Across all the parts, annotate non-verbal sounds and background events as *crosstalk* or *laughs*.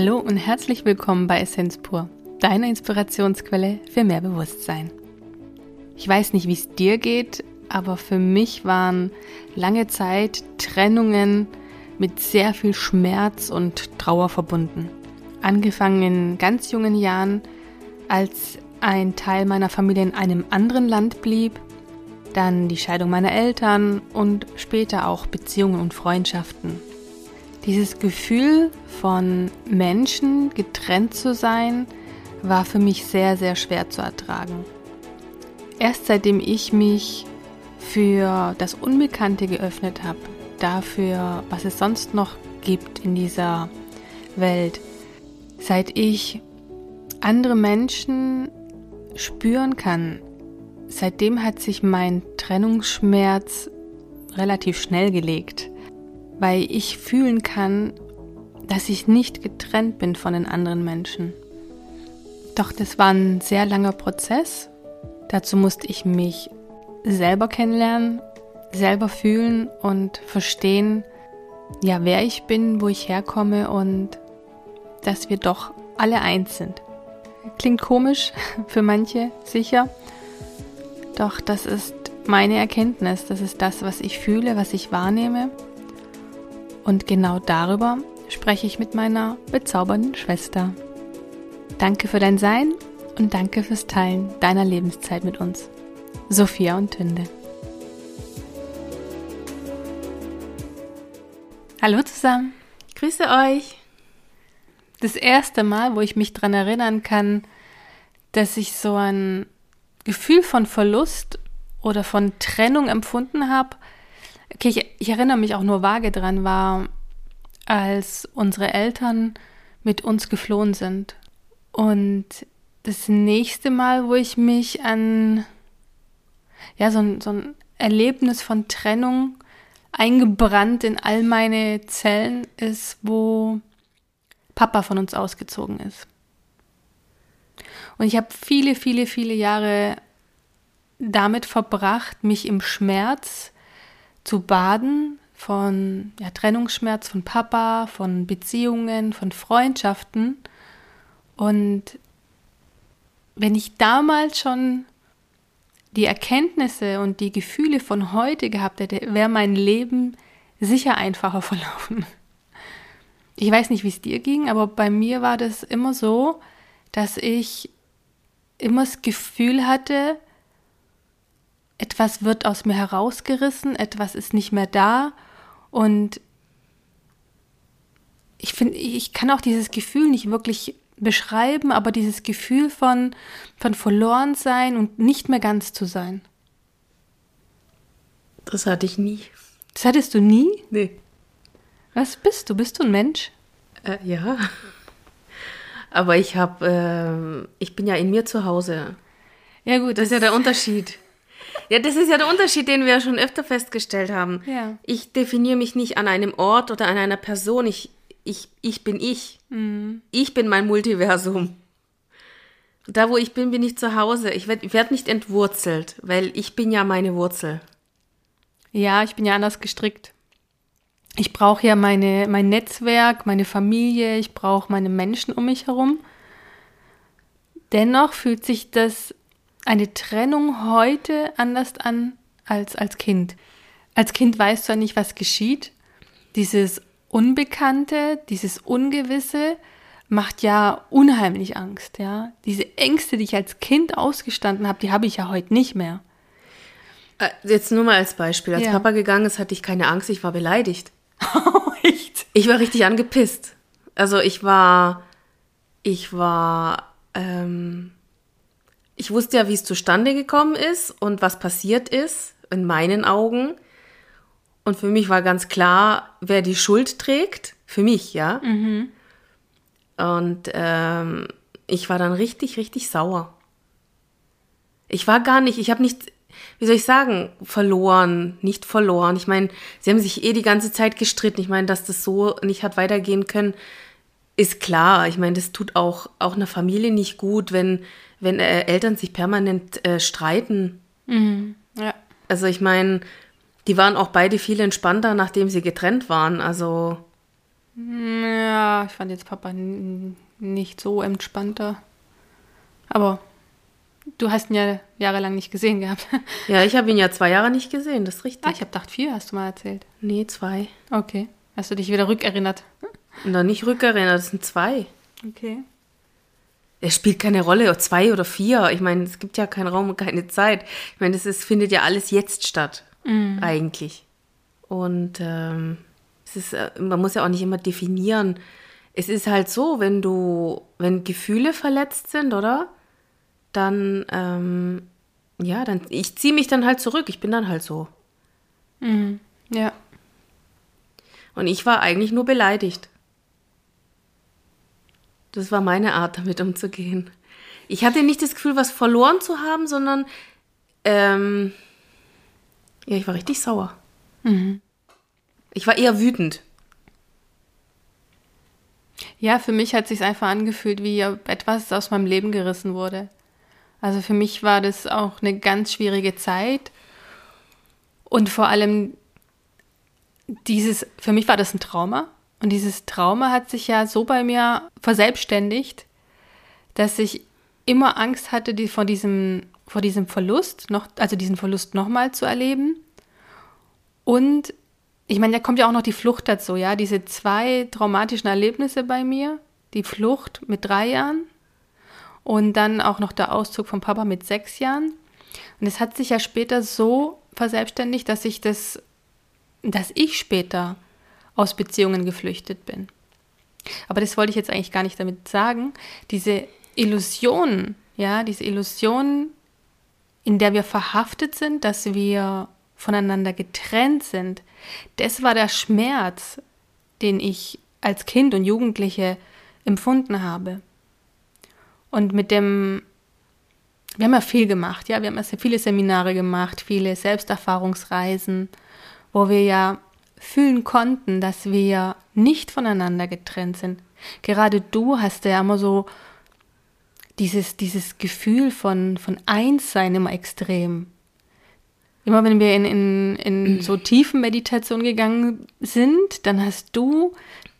Hallo und herzlich willkommen bei Essenz pur, deiner Inspirationsquelle für mehr Bewusstsein. Ich weiß nicht, wie es dir geht, aber für mich waren lange Zeit Trennungen mit sehr viel Schmerz und Trauer verbunden. Angefangen in ganz jungen Jahren, als ein Teil meiner Familie in einem anderen Land blieb, dann die Scheidung meiner Eltern und später auch Beziehungen und Freundschaften. Dieses Gefühl von Menschen getrennt zu sein, war für mich sehr, sehr schwer zu ertragen. Erst seitdem ich mich für das Unbekannte geöffnet habe, dafür, was es sonst noch gibt in dieser Welt, seit ich andere Menschen spüren kann, seitdem hat sich mein Trennungsschmerz relativ schnell gelegt, weil ich fühlen kann, dass ich nicht getrennt bin von den anderen Menschen. Doch das war ein sehr langer Prozess. Dazu musste ich mich selber kennenlernen, selber fühlen und verstehen, ja, wer ich bin, wo ich herkomme und dass wir doch alle eins sind. Klingt komisch *laughs* für manche, sicher. Doch das ist meine Erkenntnis, das ist das, was ich fühle, was ich wahrnehme. Und genau darüber spreche ich mit meiner bezaubernden Schwester. Danke für dein Sein und danke fürs Teilen deiner Lebenszeit mit uns. Sophia und Tünde. Hallo zusammen. Grüße euch. Das erste Mal, wo ich mich daran erinnern kann, dass ich so ein Gefühl von Verlust oder von Trennung empfunden habe, okay, ich, ich erinnere mich auch nur vage dran, war, als unsere Eltern mit uns geflohen sind. Und das nächste Mal, wo ich mich an ja, so ein, so ein Erlebnis von Trennung eingebrannt in all meine Zellen ist, wo Papa von uns ausgezogen ist. Und ich habe viele, viele, viele Jahre damit verbracht, mich im Schmerz zu baden von ja, Trennungsschmerz von Papa, von Beziehungen, von Freundschaften. Und wenn ich damals schon die Erkenntnisse und die Gefühle von heute gehabt hätte, wäre mein Leben sicher einfacher *laughs* verlaufen. Ich weiß nicht, wie es dir ging, aber bei mir war das immer so, dass ich immer das Gefühl hatte, etwas wird aus mir herausgerissen, etwas ist nicht mehr da und ich finde, ich kann auch dieses Gefühl nicht wirklich beschreiben, aber dieses Gefühl von, von verloren sein und nicht mehr ganz zu sein. Das hatte ich nie. Das hattest du nie? Nee. Was bist du? Bist du ein Mensch? Äh, ja. Aber ich habe, äh, ich bin ja in mir zu Hause. Ja gut. Das ist ja der Unterschied. Ja, das ist ja der Unterschied, den wir ja schon öfter festgestellt haben. Ja. Ich definiere mich nicht an einem Ort oder an einer Person. Ich, ich, ich bin ich. Mhm. Ich bin mein Multiversum. Da, wo ich bin, bin ich zu Hause. Ich werde werd nicht entwurzelt, weil ich bin ja meine Wurzel. Ja, ich bin ja anders gestrickt. Ich brauche ja meine, mein Netzwerk, meine Familie, ich brauche meine Menschen um mich herum. Dennoch fühlt sich das eine Trennung heute anders an als als Kind. Als Kind weißt du ja nicht, was geschieht. Dieses Unbekannte, dieses Ungewisse macht ja unheimlich Angst, ja. Diese Ängste, die ich als Kind ausgestanden habe, die habe ich ja heute nicht mehr. Äh, Jetzt nur mal als Beispiel. Als Ja. Papa gegangen ist, hatte ich keine Angst, ich war beleidigt. *laughs* Echt? Ich war richtig angepisst. Also ich war, ich war, ähm, ich wusste ja, wie es zustande gekommen ist und was passiert ist, in meinen Augen. Und für mich war ganz klar, wer die Schuld trägt. Für mich, ja. Und ähm, ich war dann richtig, richtig sauer. Ich war gar nicht, ich habe nicht, wie soll ich sagen, verloren, nicht verloren. Ich meine, sie haben sich eh die ganze Zeit gestritten. Ich meine, dass das so nicht hat weitergehen können, ist klar. Ich meine, das tut auch, auch einer Familie nicht gut, wenn, wenn äh, Eltern sich permanent äh, streiten. Ja. Also ich meine, die waren auch beide viel entspannter, nachdem sie getrennt waren. Also Ja, ich fand jetzt Papa nicht so entspannter. Aber du hast ihn ja jahrelang nicht gesehen gehabt. *laughs* Ja, ich habe ihn ja zwei Jahre nicht gesehen, das ist richtig. Ah, ich habe gedacht, vier hast du mal erzählt. Nee, zwei. Okay. Hast du dich wieder rückerinnert? Noch nicht rückerinnert, das sind zwei. Okay. Es spielt keine Rolle, zwei oder vier. Ich meine, es gibt ja keinen Raum und keine Zeit. Ich meine, ist, findet ja alles jetzt statt, mhm. eigentlich. Und ähm, es ist, äh, man muss ja auch nicht immer definieren. Es ist halt so, wenn du, wenn Gefühle verletzt sind, oder? Dann, ähm, ja, dann, ich ziehe mich dann halt zurück. Ich bin dann halt so. Mhm. Ja. Und ich war eigentlich nur beleidigt. Das war meine Art, damit umzugehen. Ich hatte nicht das Gefühl, was verloren zu haben, sondern ähm, ja, ich war richtig sauer. Mhm. Ich war eher wütend. Ja, für mich hat sich einfach angefühlt, wie etwas aus meinem Leben gerissen wurde. Also für mich war das auch eine ganz schwierige Zeit und vor allem dieses, für mich war das ein Trauma. Und dieses Trauma hat sich ja so bei mir verselbstständigt, dass ich immer Angst hatte, die vor diesem, vor diesem Verlust, noch, also diesen Verlust nochmal zu erleben. Und ich meine, da kommt ja auch noch die Flucht dazu, ja, diese zwei traumatischen Erlebnisse bei mir, die Flucht mit drei Jahren und dann auch noch der Auszug von Papa mit sechs Jahren. Und es hat sich ja später so verselbstständigt, dass ich das, dass ich später aus Beziehungen geflüchtet bin. Aber das wollte ich jetzt eigentlich gar nicht damit sagen. Diese Illusion, ja, diese Illusion, in der wir verhaftet sind, dass wir voneinander getrennt sind, das war der Schmerz, den ich als Kind und Jugendliche empfunden habe. Und mit dem, wir haben ja viel gemacht, ja, wir haben ja viele Seminare gemacht, viele Selbsterfahrungsreisen, wo wir ja fühlen konnten, dass wir nicht voneinander getrennt sind. Gerade du hast ja immer so dieses, dieses Gefühl von, von Einssein immer extrem. Immer wenn wir in, in, in so tiefen Meditation gegangen sind, dann hast du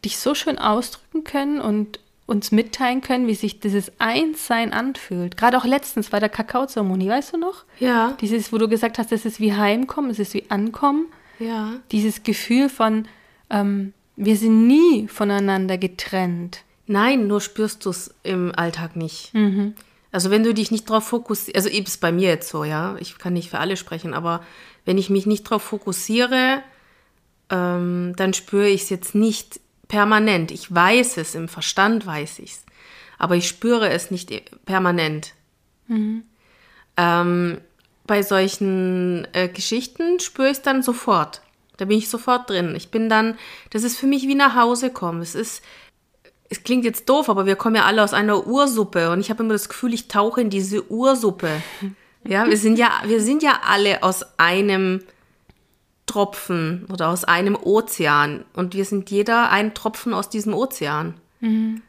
dich so schön ausdrücken können und uns mitteilen können, wie sich dieses Einssein anfühlt. Gerade auch letztens bei der Kakaozeremonie, weißt du noch? Ja. Dieses, wo du gesagt hast, es ist wie Heimkommen, es ist wie Ankommen. Ja. Dieses Gefühl von, ähm, wir sind nie voneinander getrennt. Nein, nur spürst du es im Alltag nicht. Mhm. Also wenn du dich nicht darauf fokussierst, also eben ist bei mir jetzt so, ja, ich kann nicht für alle sprechen, aber wenn ich mich nicht darauf fokussiere, ähm, dann spüre ich es jetzt nicht permanent. Ich weiß es, im Verstand weiß ich es, aber ich spüre es nicht permanent. Mhm. Ähm, bei solchen äh, Geschichten spüre ich es dann sofort. Da bin ich sofort drin. Ich bin dann, das ist für mich wie nach Hause kommen. Es ist, es klingt jetzt doof, aber wir kommen ja alle aus einer Ursuppe und ich habe immer das Gefühl, ich tauche in diese Ursuppe. *laughs* Ja, wir sind ja, wir sind ja alle aus einem Tropfen oder aus einem Ozean und wir sind jeder ein Tropfen aus diesem Ozean. Mhm.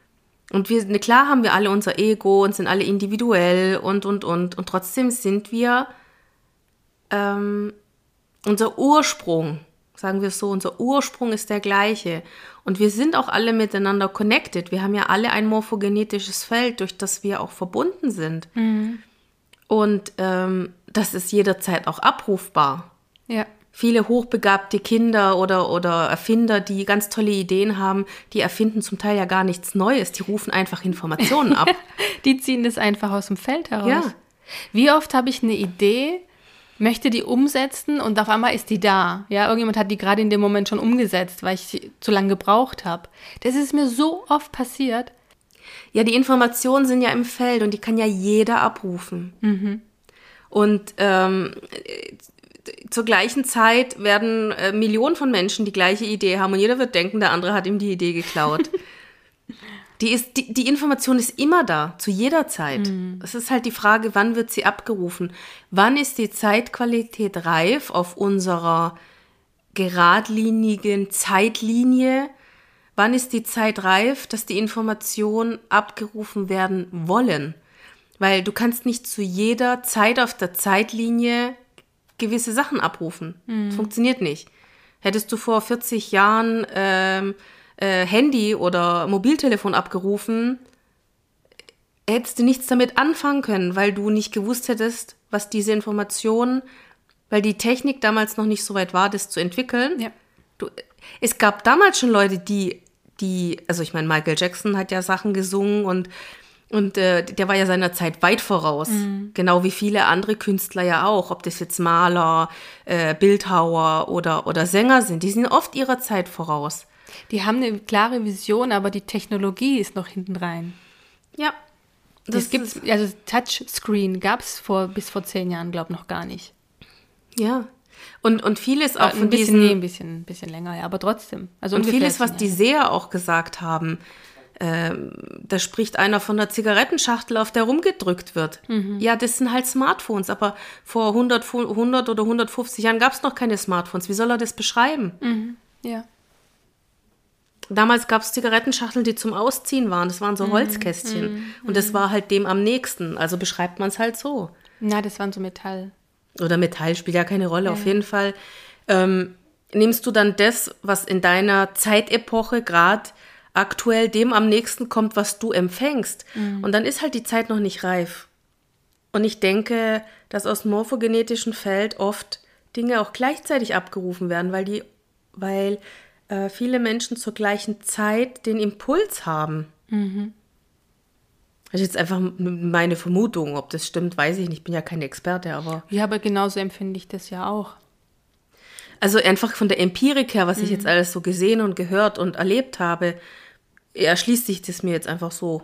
Und wir, ne, klar haben wir alle unser Ego und sind alle individuell und, und, und. Und trotzdem sind wir ähm, unser Ursprung, sagen wir es so, unser Ursprung ist der gleiche. Und wir sind auch alle miteinander connected. Wir haben ja alle ein morphogenetisches Feld, durch das wir auch verbunden sind. Mhm. Und ähm, das ist jederzeit auch abrufbar. Ja. Viele hochbegabte Kinder oder, oder Erfinder, die ganz tolle Ideen haben, die erfinden zum Teil ja gar nichts Neues. Die rufen einfach Informationen ab. *laughs* die ziehen das einfach aus dem Feld heraus. Ja. Wie oft habe ich eine Idee möchte die umsetzen und auf einmal ist die da. Ja, irgendjemand hat die gerade in dem Moment schon umgesetzt, weil ich sie zu lange gebraucht habe. Das ist mir so oft passiert. Ja, die Informationen sind ja im Feld und die kann ja jeder abrufen. Mhm. Und ähm, zur gleichen Zeit werden äh, Millionen von Menschen die gleiche Idee haben und jeder wird denken, der andere hat ihm die Idee geklaut. *laughs* Die, ist, die, die Information ist immer da, zu jeder Zeit. Mhm. Es ist halt die Frage, wann wird sie abgerufen? Wann ist die Zeitqualität reif auf unserer geradlinigen Zeitlinie? Wann ist die Zeit reif, dass die Informationen abgerufen werden wollen? Weil du kannst nicht zu jeder Zeit auf der Zeitlinie gewisse Sachen abrufen. Mhm. Das funktioniert nicht. Hättest du vor 40 Jahren ähm, äh, Handy oder Mobiltelefon abgerufen, hättest du nichts damit anfangen können, weil du nicht gewusst hättest, was diese Informationen, weil die Technik damals noch nicht so weit war, das zu entwickeln. Ja. Du, es gab damals schon Leute, die, die, also ich meine, Michael Jackson hat ja Sachen gesungen und und äh, der war ja seiner Zeit weit voraus, Mhm. genau wie viele andere Künstler ja auch, ob das jetzt Maler, äh, Bildhauer oder, oder Sänger sind, die sind oft ihrer Zeit voraus. Die haben eine klare Vision, aber die Technologie ist noch hinten rein. Ja. Das, gibt's, also Touchscreen gab es vor, bis vor zehn Jahren, glaube ich, noch gar nicht. Ja. Und, und vieles auch Äh, von ein bisschen, diesen, nee, ein bisschen, ein bisschen länger, ja, aber trotzdem. Also und vieles, was die. Seher auch gesagt haben, ähm, da spricht einer von der Zigarettenschachtel, auf der rumgedrückt wird. Mhm. Ja, das sind halt Smartphones, aber vor 100, fu- 100 oder 150 Jahren gab es noch keine Smartphones. Wie soll er das beschreiben? Ja. Damals gab es Zigarettenschachteln, die zum Ausziehen waren. Das waren Mhm. so Holzkästchen. Und das war halt dem am nächsten. Also beschreibt man es halt so. Na, das waren so Metall. Oder Metall spielt ja keine Rolle. Auf jeden Fall ähm, nimmst du dann das, was in deiner Zeitepoche gerade aktuell dem am nächsten kommt, was du empfängst. Und dann ist halt die Zeit noch nicht reif. Und ich denke, dass aus dem morphogenetischen Feld oft Dinge auch gleichzeitig abgerufen werden, weil die, weil äh, viele Menschen zur gleichen Zeit den Impuls haben. Das ist jetzt einfach meine Vermutung. Ob das stimmt, weiß ich nicht. Ich bin ja kein Experte, aber. Ja, aber genauso empfinde ich das ja auch. Also einfach von der Empirik her, was ich jetzt alles so gesehen und gehört und erlebt habe, erschließt sich das mir jetzt einfach so.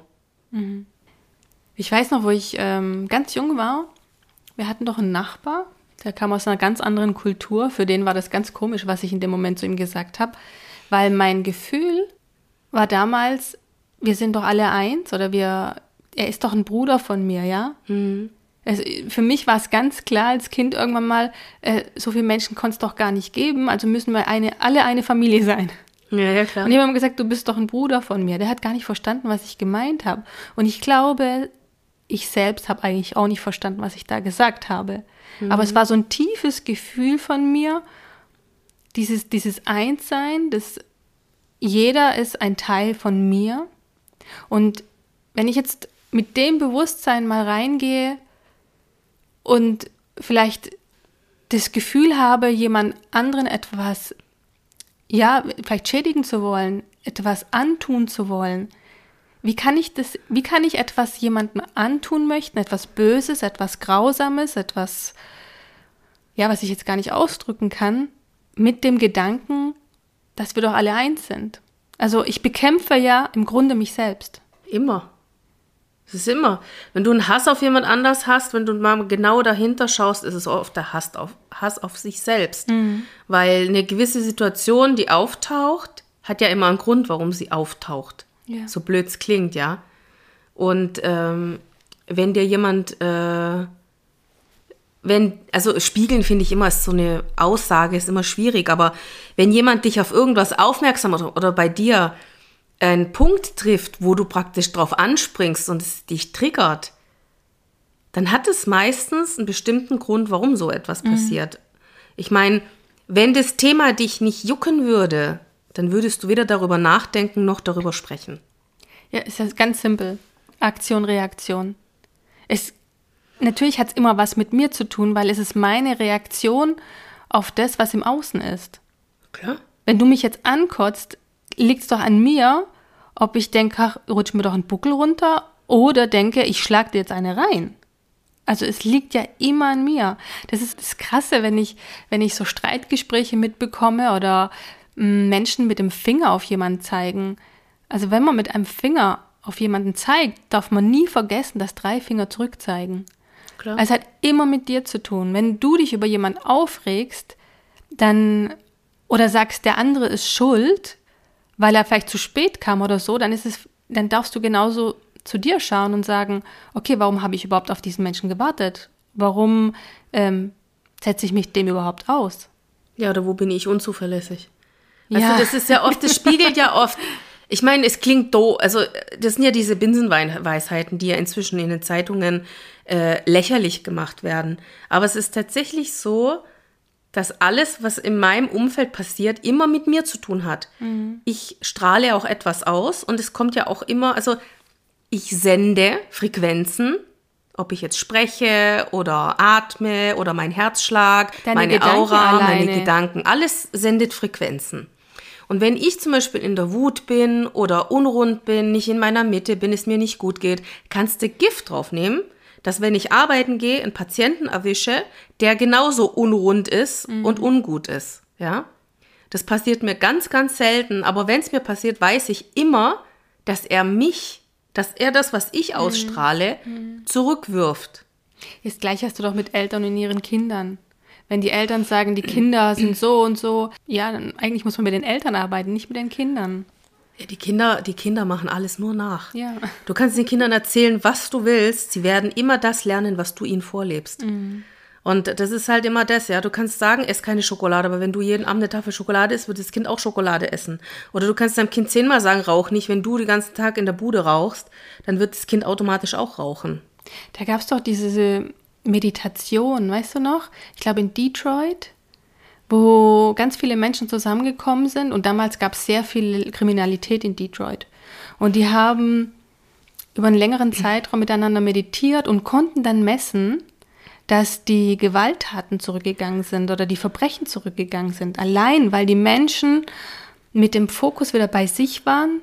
Ich weiß noch, wo ich ähm, ganz jung war, wir hatten doch einen Nachbar, der kam aus einer ganz anderen Kultur. Für den war das ganz komisch, was ich in dem Moment zu ihm gesagt habe, weil mein Gefühl war damals, wir sind doch alle eins oder wir, er ist doch ein Bruder von mir, ja? Es, für mich war es ganz klar als Kind irgendwann mal, äh, so viele Menschen konnte es doch gar nicht geben, also müssen wir eine, alle eine Familie sein. Ja, ja, klar. Und die haben gesagt, du bist doch ein Bruder von mir. Der hat gar nicht verstanden, was ich gemeint habe. Und ich glaube, ich selbst habe eigentlich auch nicht verstanden, was ich da gesagt habe. Aber es war so ein tiefes Gefühl von mir, dieses, dieses Einssein, dass jeder ist ein Teil von mir. Und wenn ich jetzt mit dem Bewusstsein mal reingehe und vielleicht das Gefühl habe, jemand anderen etwas ja, vielleicht schädigen zu wollen, etwas antun zu wollen. Wie kann ich das, wie kann ich etwas jemandem antun möchten, etwas Böses, etwas Grausames, etwas, ja, was ich jetzt gar nicht ausdrücken kann, mit dem Gedanken, dass wir doch alle eins sind. Also ich bekämpfe ja im Grunde mich selbst. Immer. Es ist immer. Wenn du einen Hass auf jemand anders hast, wenn du mal genau dahinter schaust, ist es oft der Hass auf, Hass auf sich selbst. Weil eine gewisse Situation, die auftaucht, hat ja immer einen Grund, warum sie auftaucht. Ja. So blöd es klingt, ja. Und ähm, wenn dir jemand, äh, wenn, also spiegeln finde ich immer ist so eine Aussage, ist immer schwierig, aber wenn jemand dich auf irgendwas aufmerksam oder, oder bei dir einen Punkt trifft, wo du praktisch drauf anspringst und es dich triggert, dann hat es meistens einen bestimmten Grund, warum so etwas passiert. Ich meine, wenn das Thema dich nicht jucken würde, dann würdest du weder darüber nachdenken noch darüber sprechen. Ja, ist ja ganz simpel. Aktion, Reaktion. Es, natürlich hat es immer was mit mir zu tun, weil es ist meine Reaktion auf das, was im Außen ist. Klar. Wenn du mich jetzt ankotzt, liegt es doch an mir, ob ich denke, ach, rutsch mir doch einen Buckel runter oder denke, ich schlag dir jetzt eine rein. Also es liegt ja immer an mir. Das ist das Krasse, wenn ich, wenn ich so Streitgespräche mitbekomme oder Menschen mit dem Finger auf jemanden zeigen. Also wenn man mit einem Finger auf jemanden zeigt, darf man nie vergessen, dass drei Finger zurückzeigen. Klar. Es hat immer mit dir zu tun. Wenn du dich über jemanden aufregst, dann oder sagst, der andere ist schuld, weil er vielleicht zu spät kam oder so, dann ist es, dann darfst du genauso zu dir schauen und sagen, okay, warum habe ich überhaupt auf diesen Menschen gewartet? Warum ähm, setze ich mich dem überhaupt aus? Ja, oder wo bin ich unzuverlässig? Weißt Ja. das ist ja oft, das spiegelt ja oft. Ich meine, es klingt doof, also das sind ja diese Binsenweisheiten, die ja inzwischen in den Zeitungen äh, lächerlich gemacht werden. Aber es ist tatsächlich so, dass alles, was in meinem Umfeld passiert, immer mit mir zu tun hat. Mhm. Ich strahle auch etwas aus und es kommt ja auch immer, also ich sende Frequenzen, ob ich jetzt spreche oder atme oder mein Herzschlag, Deine meine Gedanken Aura, alleine. meine Gedanken, alles sendet Frequenzen. Und wenn ich zum Beispiel in der Wut bin oder unrund bin, nicht in meiner Mitte bin, es mir nicht gut geht, kannst du Gift draufnehmen dass wenn ich arbeiten gehe, einen Patienten erwische, der genauso unrund ist mhm. und ungut ist. Ja, das passiert mir ganz, ganz selten. Aber wenn es mir passiert, weiß ich immer, dass er mich, dass er das, was ich mhm. ausstrahle, mhm. zurückwirft. Das gleiche hast du doch mit Eltern und ihren Kindern. Wenn die Eltern sagen, die Kinder sind so und so, ja, dann eigentlich muss man mit den Eltern arbeiten, nicht mit den Kindern. Ja, die Kinder, die Kinder machen alles nur nach. Ja. Du kannst den Kindern erzählen, was du willst. Sie werden immer das lernen, was du ihnen vorlebst. Mhm. Und das ist halt immer das, ja. Du kannst sagen, ess keine Schokolade, aber wenn du jeden Abend eine Tafel Schokolade isst, wird das Kind auch Schokolade essen. Oder du kannst deinem Kind zehnmal sagen, rauch nicht. Wenn du den ganzen Tag in der Bude rauchst, dann wird das Kind automatisch auch rauchen. Da gab es doch diese Meditation, weißt du noch? Ich glaube in Detroit wo ganz viele Menschen zusammengekommen sind und damals gab es sehr viel Kriminalität in Detroit. Und die haben über einen längeren Zeitraum miteinander meditiert und konnten dann messen, dass die Gewalttaten zurückgegangen sind oder die Verbrechen zurückgegangen sind. Allein, weil die Menschen mit dem Fokus wieder bei sich waren,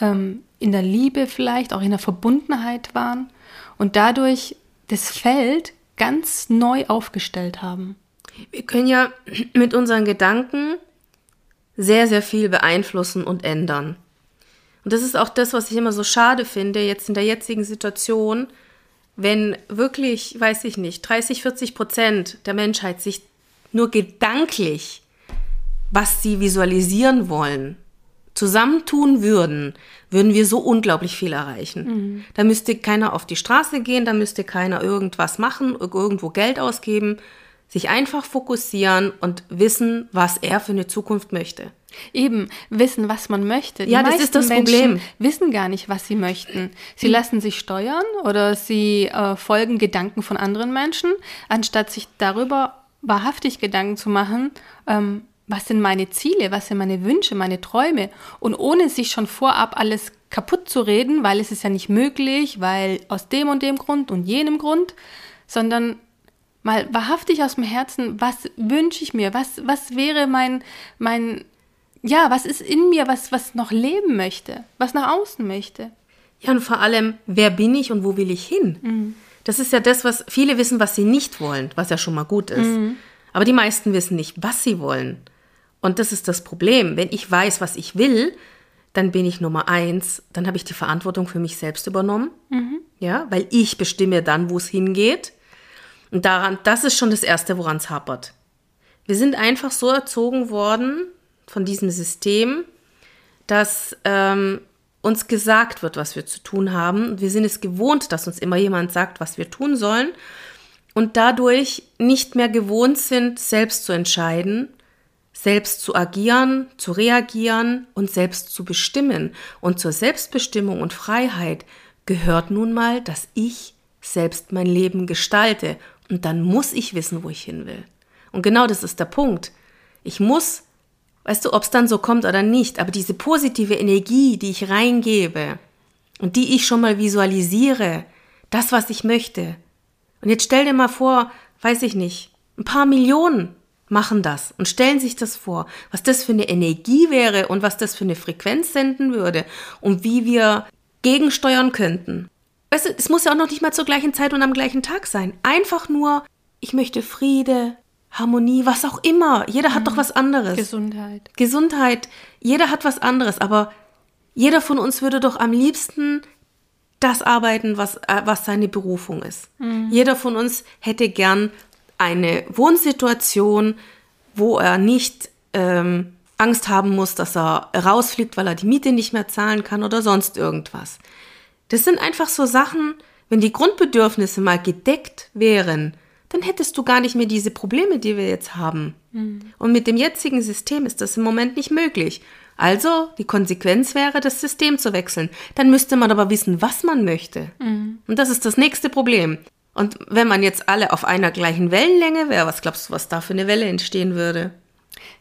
ähm, in der Liebe vielleicht, auch in der Verbundenheit waren und dadurch das Feld ganz neu aufgestellt haben. Wir können ja mit unseren Gedanken sehr, sehr viel beeinflussen und ändern. Und das ist auch das, was ich immer so schade finde, jetzt in der jetzigen Situation, wenn wirklich, weiß ich nicht, 30, 40 Prozent der Menschheit sich nur gedanklich, was sie visualisieren wollen, zusammentun würden, würden wir so unglaublich viel erreichen. Mhm. Da müsste keiner auf die Straße gehen, da müsste keiner irgendwas machen, irgendwo Geld ausgeben, sich einfach fokussieren und wissen, was er für eine Zukunft möchte. Eben, wissen, was man möchte. Die ja, das ist das Menschen Problem. wissen gar nicht, was sie möchten. Sie mhm. lassen sich steuern oder sie äh, folgen Gedanken von anderen Menschen, anstatt sich darüber wahrhaftig Gedanken zu machen, ähm, was sind meine Ziele, was sind meine Wünsche, meine Träume. Und ohne sich schon vorab alles kaputt zu reden, weil es ist ja nicht möglich, weil aus dem und dem Grund und jenem Grund, sondern mal wahrhaftig aus dem Herzen, was wünsche ich mir? Was, was wäre mein, mein, ja, was ist in mir, was, was noch leben möchte, was nach außen möchte? Ja, und vor allem, wer bin ich und wo will ich hin? Mhm. Das ist ja das, was viele wissen, was sie nicht wollen, was ja schon mal gut ist. Mhm. Aber die meisten wissen nicht, was sie wollen. Und das ist das Problem. Wenn ich weiß, was ich will, dann bin ich Nummer eins, dann habe ich die Verantwortung für mich selbst übernommen. Mhm. Ja, weil ich bestimme dann, wo es hingeht. Und daran, das ist schon das Erste, woran es hapert. Wir sind einfach so erzogen worden von diesem System, dass ähm, uns gesagt wird, was wir zu tun haben. Wir sind es gewohnt, dass uns immer jemand sagt, was wir tun sollen. Und dadurch nicht mehr gewohnt sind, selbst zu entscheiden, selbst zu agieren, zu reagieren und selbst zu bestimmen. Und zur Selbstbestimmung und Freiheit gehört nun mal, dass ich selbst mein Leben gestalte und dann muss ich wissen, wo ich hin will. Und genau das ist der Punkt. Ich muss, weißt du, ob es dann so kommt oder nicht, aber diese positive Energie, die ich reingebe und die ich schon mal visualisiere, das, was ich möchte. Und jetzt stell dir mal vor, weiß ich nicht, ein paar Millionen machen das und stellen sich das vor, was das für eine Energie wäre und was das für eine Frequenz senden würde und wie wir gegensteuern könnten. Weißt du, es muss ja auch noch nicht mal zur gleichen Zeit und am gleichen Tag sein. Einfach nur, ich möchte Friede, Harmonie, was auch immer. Jeder mhm. hat doch mhm. was anderes. Gesundheit. Gesundheit. Jeder hat was anderes, aber jeder von uns würde doch am liebsten das arbeiten, was, äh, was seine Berufung ist. Mhm. Jeder von uns hätte gern eine Wohnsituation, wo er nicht ähm, Angst haben muss, dass er rausfliegt, weil er die Miete nicht mehr zahlen kann oder sonst irgendwas. Das sind einfach so Sachen, wenn die Grundbedürfnisse mal gedeckt wären, dann hättest du gar nicht mehr diese Probleme, die wir jetzt haben. Mhm. Und mit dem jetzigen System ist das im Moment nicht möglich. Also die Konsequenz wäre, das System zu wechseln. Dann müsste man aber wissen, was man möchte. Mhm. Und das ist das nächste Problem. Und wenn man jetzt alle auf einer gleichen Wellenlänge wäre, was glaubst du, was da für eine Welle entstehen würde?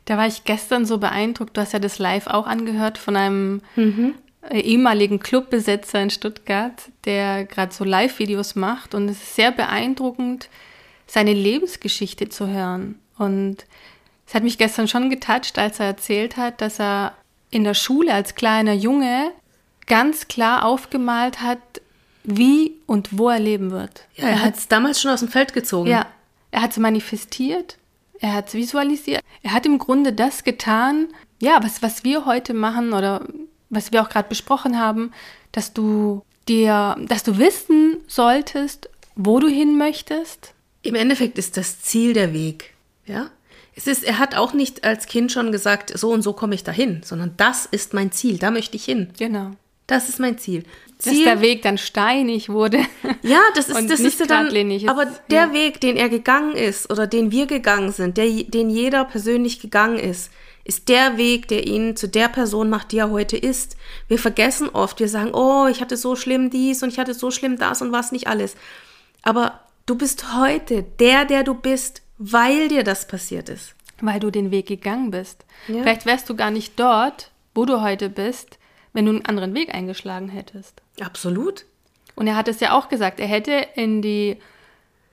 Da war ich gestern so beeindruckt. Du hast ja das live auch angehört von einem mhm. ehemaligen Clubbesetzer in Stuttgart, der gerade so Live-Videos macht. Und es ist sehr beeindruckend, seine Lebensgeschichte zu hören. Und es hat mich gestern schon getoucht, als er erzählt hat, dass er in der Schule als kleiner Junge ganz klar aufgemalt hat, wie und wo er leben wird. Ja, er, hat es damals schon aus dem Feld gezogen. Ja, er hat es manifestiert, er hat es visualisiert. Er hat im Grunde das getan, ja, was, was wir heute machen oder was wir auch gerade besprochen haben, dass du dir, dass du wissen solltest, wo du hin möchtest. Im Endeffekt ist das Ziel der Weg, ja. Es ist, er hat auch nicht als Kind schon gesagt, so und so komme ich dahin, sondern das ist mein Ziel, da möchte ich hin. Genau. Das ist mein Ziel. Ziel Dass der Weg dann steinig wurde. Ja, das ist, *laughs* das ist dann. Ist, aber der ja. Weg, den er gegangen ist oder den wir gegangen sind, der, den jeder persönlich gegangen ist, ist der Weg, der ihn zu der Person macht, die er heute ist. Wir vergessen oft, wir sagen, oh, ich hatte so schlimm dies und ich hatte so schlimm das und was nicht alles. Aber du bist heute der, der du bist, weil dir das passiert ist. Weil du den Weg gegangen bist. Ja. Vielleicht wärst du gar nicht dort, wo du heute bist, wenn du einen anderen Weg eingeschlagen hättest. Absolut. Und er hat es ja auch gesagt, er hätte in die,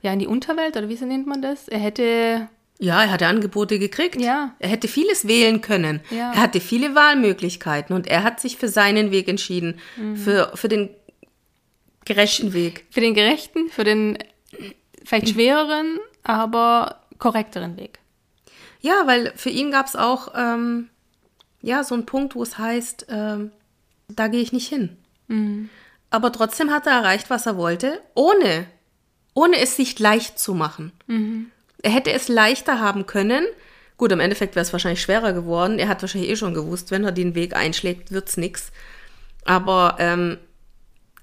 ja, in die Unterwelt, oder wie nennt man das? Er hätte. Ja, er hatte Angebote gekriegt. Ja. Er hätte vieles wählen können. Ja. Er hatte viele Wahlmöglichkeiten und er hat sich für seinen Weg entschieden. Mhm. Für, für den gerechten Weg. Für den gerechten, für den vielleicht schwereren, aber korrekteren Weg. Ja, weil für ihn gab es auch ähm, ja, so einen Punkt, wo es heißt, ähm, da gehe ich nicht hin. Mhm. Aber trotzdem hat er erreicht, was er wollte, ohne, ohne es sich leicht zu machen. Mhm. Er hätte es leichter haben können. Gut, im Endeffekt wäre es wahrscheinlich schwerer geworden. Er hat wahrscheinlich eh schon gewusst, wenn er den Weg einschlägt, wird es nichts. Aber ähm,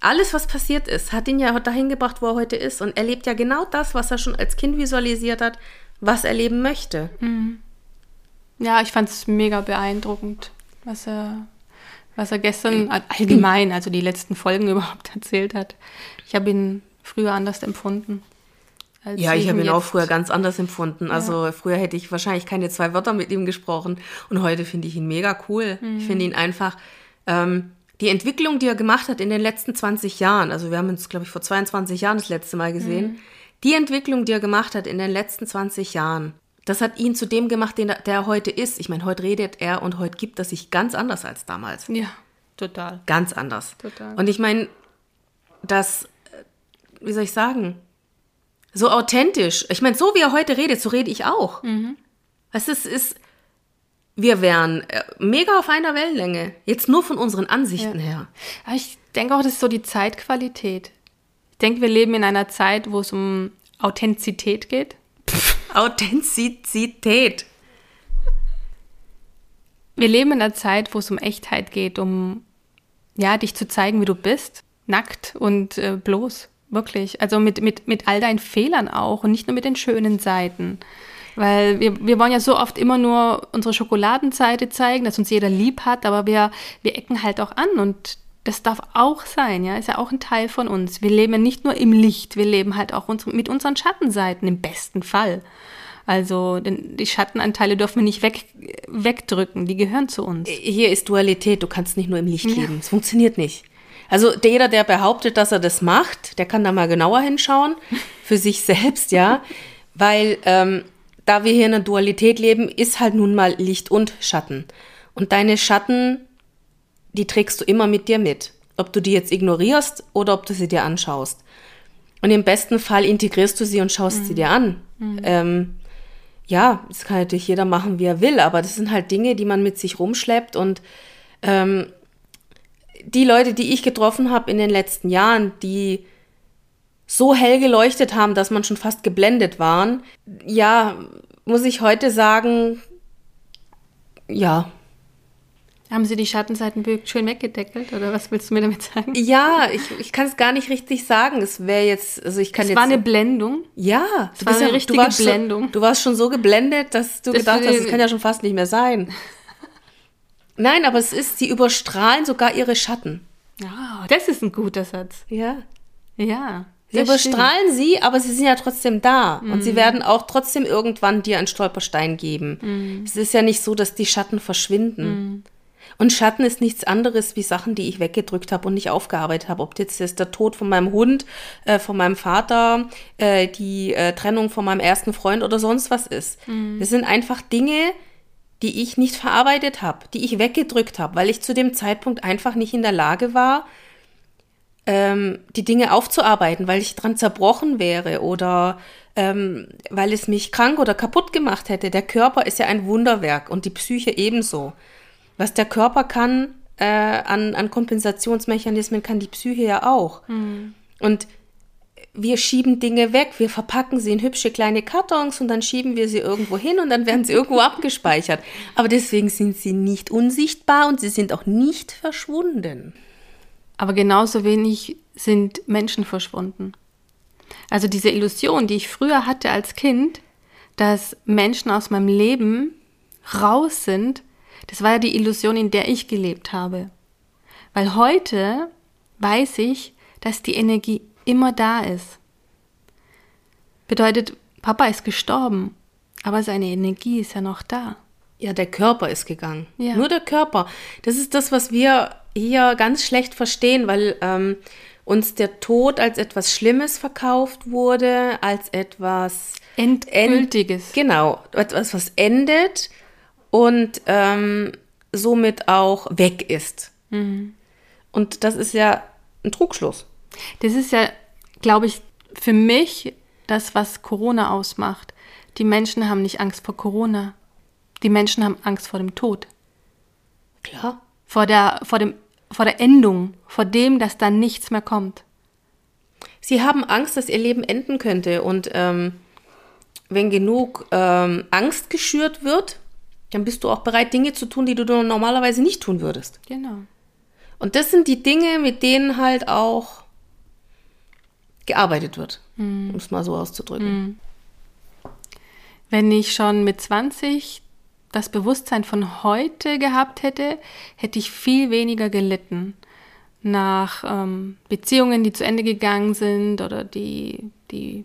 alles, was passiert ist, hat ihn ja dahin gebracht, wo er heute ist. Und er lebt ja genau das, was er schon als Kind visualisiert hat, was er leben möchte. Mhm. Ja, ich fand es mega beeindruckend, was er was er gestern allgemein, also die letzten Folgen *laughs* überhaupt erzählt hat. Ich habe ihn früher anders empfunden. ja, ich habe ihn auch früher ganz anders empfunden. Also ja. früher hätte ich wahrscheinlich keine zwei Wörter mit ihm gesprochen und heute finde ich ihn mega cool. Mhm. Ich finde ihn einfach, ähm, die Entwicklung, die er gemacht hat in den letzten 20 Jahren, also wir haben uns, glaube ich, vor 22 Jahren das letzte Mal gesehen, mhm. die Entwicklung, die er gemacht hat in den letzten 20 Jahren, das hat ihn zu dem gemacht, den, der er heute ist. Ich meine, heute redet er und heute gibt er sich ganz anders als damals. Ja, total. Ganz anders. Total. Und ich meine, das, wie soll ich sagen, so authentisch. Ich meine, so wie er heute redet, so rede ich auch. Mhm. Es ist, ist, wir wären äh, mega auf einer Wellenlänge. Jetzt nur von unseren Ansichten ja. her. Aber ich denke auch, das ist so die Zeitqualität. Ich denke, wir leben in einer Zeit, wo es um Authentizität geht. Authentizität. Wir leben in einer Zeit, wo es um Echtheit geht, um ja, dich zu zeigen, wie du bist, nackt und äh, bloß, wirklich. Also mit, mit, mit all deinen Fehlern auch und nicht nur mit den schönen Seiten. Weil wir, wir wollen ja so oft immer nur unsere Schokoladenseite zeigen, dass uns jeder lieb hat, aber wir, wir ecken halt auch an und das darf auch sein, ja, ist ja auch ein Teil von uns. Wir leben ja nicht nur im Licht, wir leben halt auch uns, mit unseren Schattenseiten im besten Fall. Also denn die Schattenanteile dürfen wir nicht weg, wegdrücken, die gehören zu uns. Hier ist Dualität, du kannst nicht nur im Licht ja. leben. Es funktioniert nicht. Also jeder, der behauptet, dass er das macht, der kann da mal genauer hinschauen, *laughs* für sich selbst, ja. Weil ähm, da wir hier in einer Dualität leben, ist halt nun mal Licht und Schatten. Und deine Schatten die trägst du immer mit dir mit. Ob du die jetzt ignorierst oder ob du sie dir anschaust. Und im besten Fall integrierst du sie und schaust mhm. sie dir an. Mhm. Ähm, ja, das kann natürlich jeder machen, wie er will, aber das sind halt Dinge, die man mit sich rumschleppt. Und ähm, die Leute, die ich getroffen habe in den letzten Jahren, die so hell geleuchtet haben, dass man schon fast geblendet waren, ja, muss ich heute sagen, ja, haben Sie die Schattenseiten schön weggedeckelt oder was willst du mir damit sagen? Ja, ich, ich kann es gar nicht richtig sagen. Es wäre jetzt, also ich kann es jetzt. war eine Blendung. Ja, es war eine ja, richtige du Blendung. Schon, du warst schon so geblendet, dass du das gedacht hast, das kann ja schon fast nicht mehr sein. *laughs* Nein, aber es ist, sie überstrahlen sogar ihre Schatten. Ah, das ist ein guter Satz. Ja. Ja. Sie überstrahlen sie, aber sie sind ja trotzdem da. Und sie werden auch trotzdem irgendwann dir einen Stolperstein geben. Es ist ja nicht so, dass die Schatten verschwinden. Und Schatten ist nichts anderes wie Sachen, die ich weggedrückt habe und nicht aufgearbeitet habe. Ob jetzt das der Tod von meinem Hund, äh, von meinem Vater, äh, die äh, Trennung von meinem ersten Freund oder sonst was ist. Das sind einfach Dinge, die ich nicht verarbeitet habe, die ich weggedrückt habe, weil ich zu dem Zeitpunkt einfach nicht in der Lage war, ähm, die Dinge aufzuarbeiten, weil ich dran zerbrochen wäre oder ähm, weil es mich krank oder kaputt gemacht hätte. Der Körper ist ja ein Wunderwerk und die Psyche ebenso. Was der Körper kann äh, an, an Kompensationsmechanismen, kann die Psyche ja auch. Und wir schieben Dinge weg, wir verpacken sie in hübsche kleine Kartons und dann schieben wir sie irgendwo hin und dann werden sie irgendwo *laughs* abgespeichert. Aber deswegen sind sie nicht unsichtbar und sie sind auch nicht verschwunden. Aber genauso wenig sind Menschen verschwunden. Also diese Illusion, die ich früher hatte als Kind, dass Menschen aus meinem Leben raus sind, das war ja die Illusion, in der ich gelebt habe. Weil heute weiß ich, dass die Energie immer da ist. Bedeutet, Papa ist gestorben, aber seine Energie ist ja noch da. Ja, der Körper ist gegangen. Ja. Nur der Körper. Das ist das, was wir hier ganz schlecht verstehen, weil ähm, uns der Tod als etwas Schlimmes verkauft wurde, als etwas Endgültiges. Genau, etwas, was endet und ähm, somit auch weg ist. Und das ist ja ein Trugschluss. Das ist ja, glaube ich, für mich das, was Corona ausmacht. Die Menschen haben nicht Angst vor Corona. Die Menschen haben Angst vor dem Tod. Klar. Vor der, vor dem, vor der Endung, vor dem, dass da nichts mehr kommt. Sie haben Angst, dass ihr Leben enden könnte. Und ähm, wenn genug ähm, Angst geschürt wird, dann bist du auch bereit, Dinge zu tun, die du normalerweise nicht tun würdest. Genau. Und das sind die Dinge, mit denen halt auch gearbeitet wird, um es mal so auszudrücken. Wenn ich schon mit 20 das Bewusstsein von heute gehabt hätte, hätte ich viel weniger gelitten nach ähm, Beziehungen, die zu Ende gegangen sind oder die, die,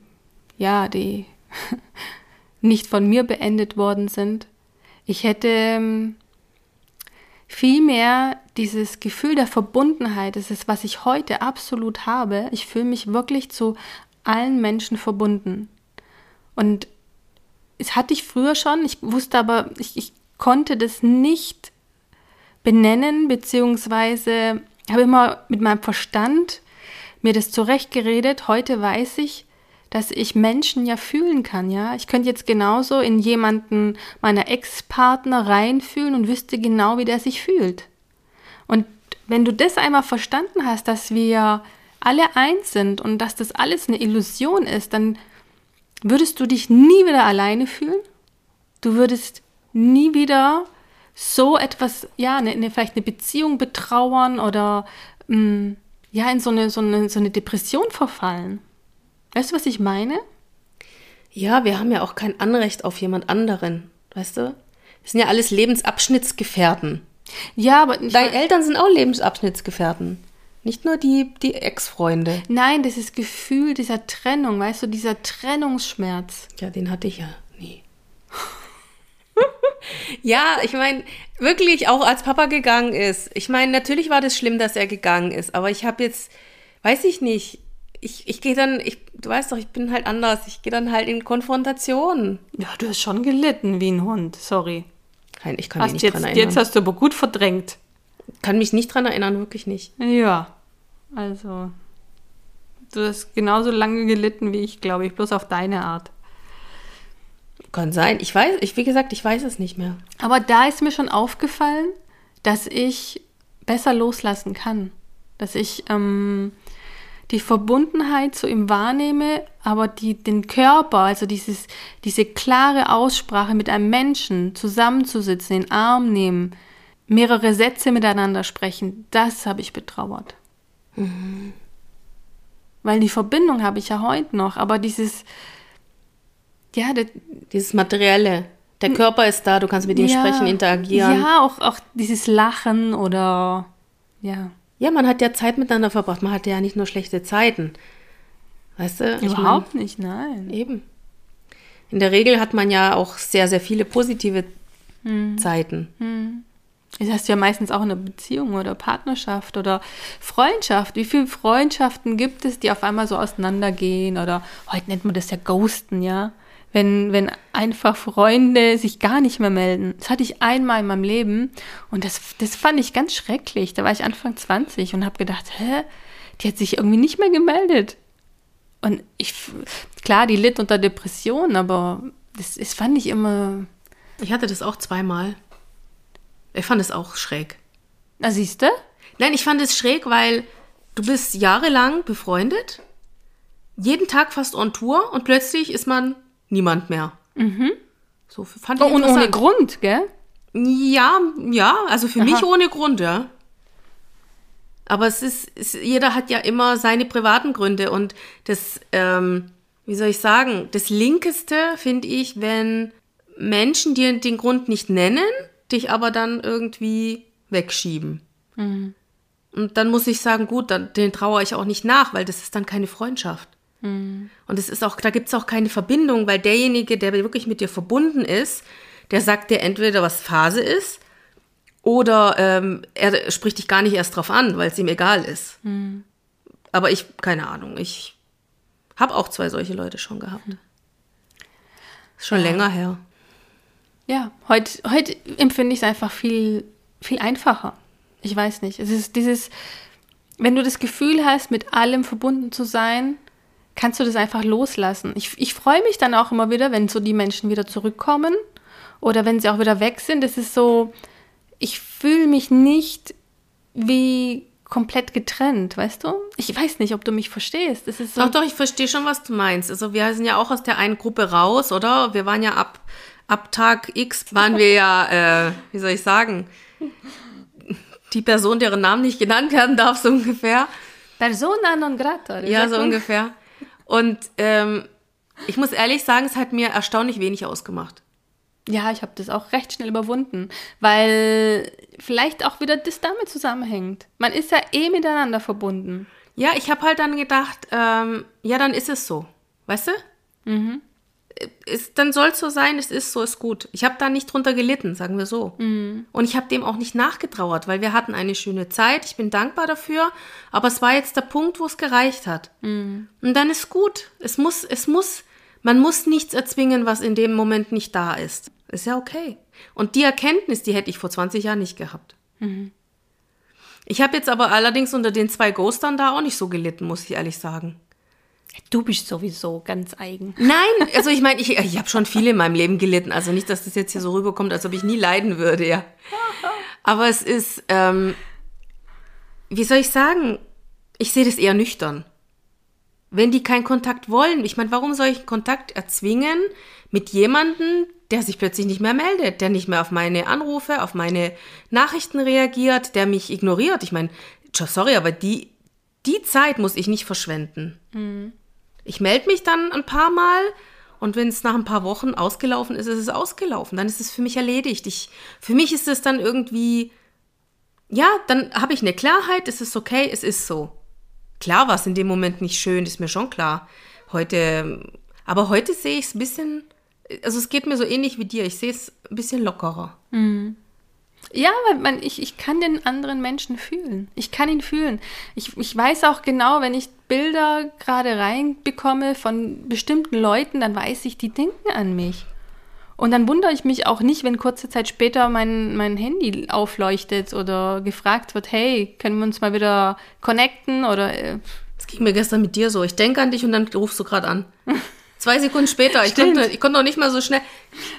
ja, die *laughs* nicht von mir beendet worden sind. Ich hätte ähm, viel mehr dieses Gefühl der Verbundenheit, das ist, was ich heute absolut habe. Ich fühle mich wirklich zu allen Menschen verbunden. Und das hatte ich früher schon, ich wusste aber, ich, ich konnte das nicht benennen, beziehungsweise habe immer mit meinem Verstand mir das zurechtgeredet. Heute weiß ich, dass ich Menschen ja fühlen kann, ja. Ich könnte jetzt genauso in jemanden meiner Ex-Partner reinfühlen und wüsste genau, wie der sich fühlt. Und wenn du das einmal verstanden hast, dass wir alle eins sind und dass das alles eine Illusion ist, dann würdest du dich nie wieder alleine fühlen. Du würdest nie wieder so etwas, ja, eine, eine, vielleicht eine Beziehung betrauern oder mh, ja, in so eine, so, eine, so eine Depression verfallen. Weißt du, was ich meine? Ja, wir haben ja auch kein Anrecht auf jemand anderen, weißt du? Das sind ja alles Lebensabschnittsgefährten. Ja, aber Deine Eltern sind auch Lebensabschnittsgefährten. Nicht nur die, die Ex-Freunde. Nein, dieses Gefühl dieser Trennung, weißt du, dieser Trennungsschmerz. Ja, den hatte ich ja nie. *laughs* ja, ich meine, wirklich auch als Papa gegangen ist. Ich meine, natürlich war das schlimm, dass er gegangen ist, aber ich habe jetzt, weiß ich nicht, ich, ich gehe dann, ich, du weißt doch, ich bin halt anders. Ich gehe dann halt in Konfrontation. Ja, du hast schon gelitten wie ein Hund, sorry. Nein, ich kann mich Hast nicht jetzt, dran erinnern. jetzt hast du aber gut verdrängt. kann mich nicht dran erinnern, wirklich nicht. Ja, also du hast genauso lange gelitten wie ich, glaube ich, bloß auf deine Art. Kann sein. Ich weiß, ich, wie gesagt, ich weiß es nicht mehr. Aber da ist mir schon aufgefallen, dass ich besser loslassen kann. Dass ich ähm, die Verbundenheit zu ihm wahrnehme, aber die, den Körper, also dieses, diese klare Aussprache mit einem Menschen zusammenzusitzen, den Arm nehmen, mehrere Sätze miteinander sprechen, das habe ich betrauert. Weil die Verbindung habe ich ja heute noch, aber dieses, ja, das, Dieses Materielle. Der Körper ist da, du kannst mit ihm ja, sprechen, interagieren. Ja, auch, auch dieses Lachen oder ja. Ja, man hat ja Zeit miteinander verbracht. Man hatte ja nicht nur schlechte Zeiten. Weißt du? Ich Überhaupt nicht, nein. Eben. In der Regel hat man ja auch sehr, sehr viele positive Zeiten. Das hast du ja meistens auch in einer Beziehung oder Partnerschaft oder Freundschaft. Wie viele Freundschaften gibt es, die auf einmal so auseinandergehen? Oder heute nennt man das ja Ghosten, ja? Wenn, wenn einfach Freunde sich gar nicht mehr melden. Das hatte ich einmal in meinem Leben und das, das fand ich ganz schrecklich. Da war ich Anfang 20 und habe gedacht, hä? Die hat sich irgendwie nicht mehr gemeldet. Und ich, klar, die litt unter Depressionen, aber das, das fand ich immer, Ich hatte das auch zweimal. Ich fand es auch schräg. na siehst du? Nein, ich fand es schräg, weil du bist jahrelang befreundet, jeden Tag fast on Tour und plötzlich ist man niemand mehr. So fand ich Oh, und ohne. Grund, gell? Ja, ja, also für mich Aha. ohne Grund, ja. Aber es ist, es, jeder hat ja immer seine privaten Gründe und das, ähm, wie soll ich sagen, das Linkeste finde ich, wenn Menschen dir den Grund nicht nennen, dich aber dann irgendwie wegschieben. Und dann muss ich sagen, gut, dann, den trauere ich auch nicht nach, weil das ist dann keine Freundschaft. Und es ist auch, da gibt es auch keine Verbindung, weil derjenige, der wirklich mit dir verbunden ist, der sagt dir entweder, was Phase ist, oder ähm, er spricht dich gar nicht erst drauf an, weil es ihm egal ist. Aber ich, keine Ahnung, ich habe auch zwei solche Leute schon gehabt. Ist schon länger her. Ja, heute, heute empfinde ich es einfach viel, viel einfacher. Ich weiß nicht. Es ist dieses, wenn du das Gefühl hast, mit allem verbunden zu sein, kannst du das einfach loslassen. Ich, ich freue mich dann auch immer wieder, wenn so die Menschen wieder zurückkommen oder wenn sie auch wieder weg sind. Das ist so, ich fühle mich nicht wie komplett getrennt, weißt du? Ich weiß nicht, ob du mich verstehst. Das ist so, Doch, doch, ich verstehe schon, was du meinst. Also wir sind ja auch aus der einen Gruppe raus, oder? Wir waren ja ab, ab Tag X waren wir ja, *laughs* äh, wie soll ich sagen, die Person, deren Namen nicht genannt werden darf, so ungefähr. Persona non grata. Ja, so ungefähr. Und ähm, ich muss ehrlich sagen, es hat mir erstaunlich wenig ausgemacht. Ja, ich habe das auch recht schnell überwunden, weil vielleicht auch wieder das damit zusammenhängt. Man ist ja eh miteinander verbunden. Ja, ich habe halt dann gedacht, ähm, ja, dann ist es so. Weißt du? Mhm. Ist, dann soll es so sein, es ist so, ist gut. Ich habe da nicht drunter gelitten, sagen wir so. Mhm. Und ich habe dem auch nicht nachgetrauert, weil wir hatten eine schöne Zeit. Ich bin dankbar dafür. Aber es war jetzt der Punkt, wo es gereicht hat. Mhm. Und dann ist gut. Es muss, es muss, man muss nichts erzwingen, was in dem Moment nicht da ist. Ist ja okay. Und die Erkenntnis, die hätte ich vor 20 Jahren nicht gehabt. Mhm. Ich habe jetzt aber allerdings unter den zwei Ghostern da auch nicht so gelitten, muss ich ehrlich sagen. Du bist sowieso ganz eigen. Nein, also ich meine, ich, ich habe schon viel in meinem Leben gelitten. Also nicht, dass das jetzt hier so rüberkommt, als ob ich nie leiden würde, ja. Aber es ist, ähm, wie soll ich sagen, ich sehe das eher nüchtern. Wenn die keinen Kontakt wollen, ich meine, warum soll ich Kontakt erzwingen mit jemandem, der sich plötzlich nicht mehr meldet, der nicht mehr auf meine Anrufe, auf meine Nachrichten reagiert, der mich ignoriert? Ich meine, sorry, aber die, die Zeit muss ich nicht verschwenden. Ich melde mich dann ein paar Mal und wenn es nach ein paar Wochen ausgelaufen ist, ist es ausgelaufen. Dann ist es für mich erledigt. Ich, für mich ist es dann irgendwie, ja, dann habe ich eine Klarheit, es ist okay, es ist so. Klar war es in dem Moment nicht schön, ist mir schon klar. Heute, aber heute sehe ich es ein bisschen, also es geht mir so ähnlich wie dir, ich sehe es ein bisschen lockerer. Ja, weil man, ich, ich kann den anderen Menschen fühlen. Ich kann ihn fühlen. Ich, ich weiß auch genau, wenn ich Bilder gerade reinbekomme von bestimmten Leuten, dann weiß ich, die denken an mich. Und dann wundere ich mich auch nicht, wenn kurze Zeit später mein, mein Handy aufleuchtet oder gefragt wird, hey, können wir uns mal wieder connecten oder äh, Das ging mir gestern mit dir so. Ich denke an dich und dann rufst du gerade an. *laughs* Zwei Sekunden später, ich Stimmt. konnte, ich konnte noch nicht mal so schnell.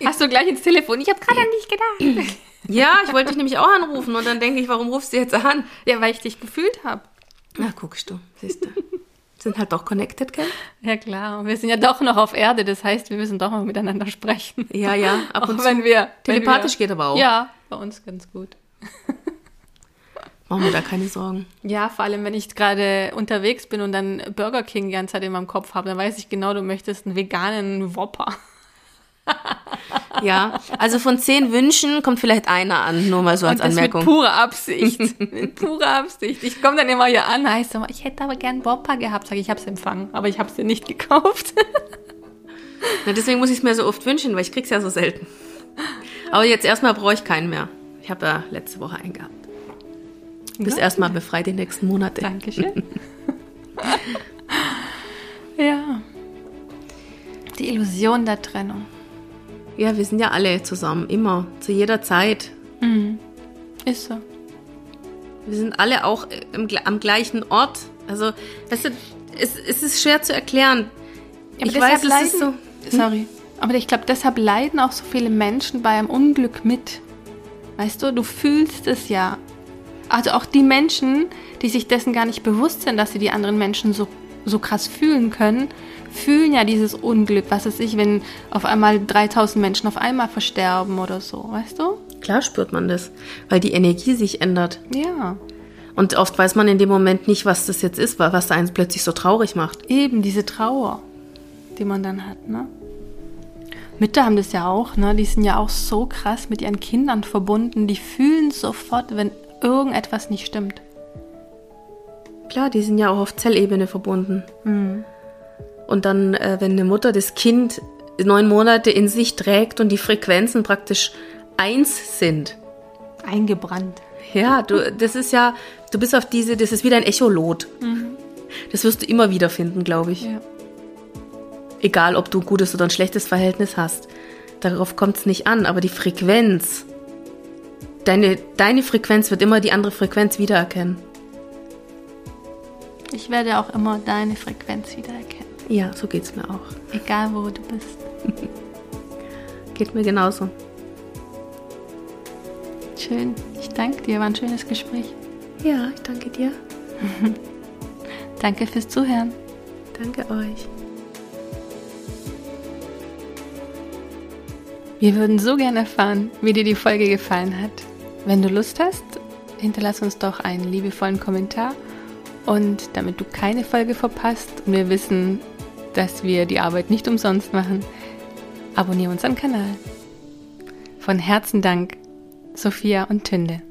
hast du gleich ins Telefon? Ich habe gerade an dich gedacht. *laughs* Ja, ich wollte dich nämlich auch anrufen und dann denke ich, warum rufst du jetzt an? ja, weil ich dich gefühlt habe. Na, guckst du, siehst du. Sind halt doch connected, gell? Ja klar, und wir sind ja doch noch auf Erde, das heißt, wir müssen doch mal miteinander sprechen. Ja, ja, *laughs* ab Auch und wenn zu. wir Telepathisch wenn wir, geht aber auch. Ja, bei uns ganz gut. *laughs* Machen wir da keine Sorgen. Ja, vor allem, wenn ich gerade unterwegs bin und dann Burger King die ganze Zeit in meinem Kopf habe, dann weiß ich genau, du möchtest einen veganen Whopper. Ja, also von zehn Wünschen kommt vielleicht einer an, nur mal so als Und das Anmerkung. mit purer Absicht. mit purer Absicht. Ich komme dann immer hier an, heißt immer, ich hätte aber gern Whopper gehabt. Sag ich, ich habe es empfangen, aber ich habe es dir nicht gekauft. Na, deswegen muss ich es mir so oft wünschen, weil ich krieg's ja so selten. Aber jetzt erstmal brauche ich keinen mehr. Ich habe ja letzte Woche einen gehabt. Du bist Ja. erstmal befreit die nächsten Monate. Dankeschön. *laughs* ja. Die Illusion der Trennung. Ja, wir sind ja alle zusammen, immer, zu jeder Zeit. Ist so. Wir sind alle auch im, gle- am gleichen Ort. Also, weißt du, es, es ist schwer zu erklären. Ja, ich weiß, deshalb es ist so. leiden- Sorry. Aber ich glaube, deshalb leiden auch so viele Menschen bei einem Unglück mit. Weißt du, du fühlst es ja. Also auch die Menschen, die sich dessen gar nicht bewusst sind, dass sie die anderen Menschen so, so krass fühlen können, fühlen ja dieses Unglück. Was weiß ich, wenn auf einmal 3000 Menschen auf einmal versterben oder so, weißt du? Klar spürt man das, weil die Energie sich ändert. Ja. Und oft weiß man in dem Moment nicht, was das jetzt ist, was da eins plötzlich so traurig macht. Eben diese Trauer, die man dann hat, ne? Mütter haben das ja auch, ne? Die sind ja auch so krass mit ihren Kindern verbunden. Die fühlen sofort, wenn irgendetwas nicht stimmt. Klar, die sind ja auch auf Zellebene verbunden. Und dann, äh, wenn eine Mutter das Kind neun Monate in sich trägt und die Frequenzen praktisch eins sind, Eingebrannt. ja, du, das ist ja, du bist auf diese, das ist wie ein Echolot. Das wirst du immer wieder finden, glaube ich. Ja. Egal, ob du ein gutes oder ein schlechtes Verhältnis hast. Darauf kommt es nicht an, aber die Frequenz, deine, deine Frequenz wird immer die andere Frequenz wiedererkennen. Ich werde auch immer deine Frequenz wiedererkennen. Ja, so geht's mir auch. Egal, wo du bist. *laughs* Geht mir genauso. Schön. Ich danke dir. War ein schönes Gespräch. Ja, ich danke dir. *laughs* Danke fürs Zuhören. Danke euch. Wir würden so gerne erfahren, wie dir die Folge gefallen hat. Wenn du Lust hast, hinterlass uns doch einen liebevollen Kommentar. Und damit du keine Folge verpasst und wir wissen, dass wir die Arbeit nicht umsonst machen, abonniere unseren Kanal. Von Herzen Dank, Sophia und Tünde.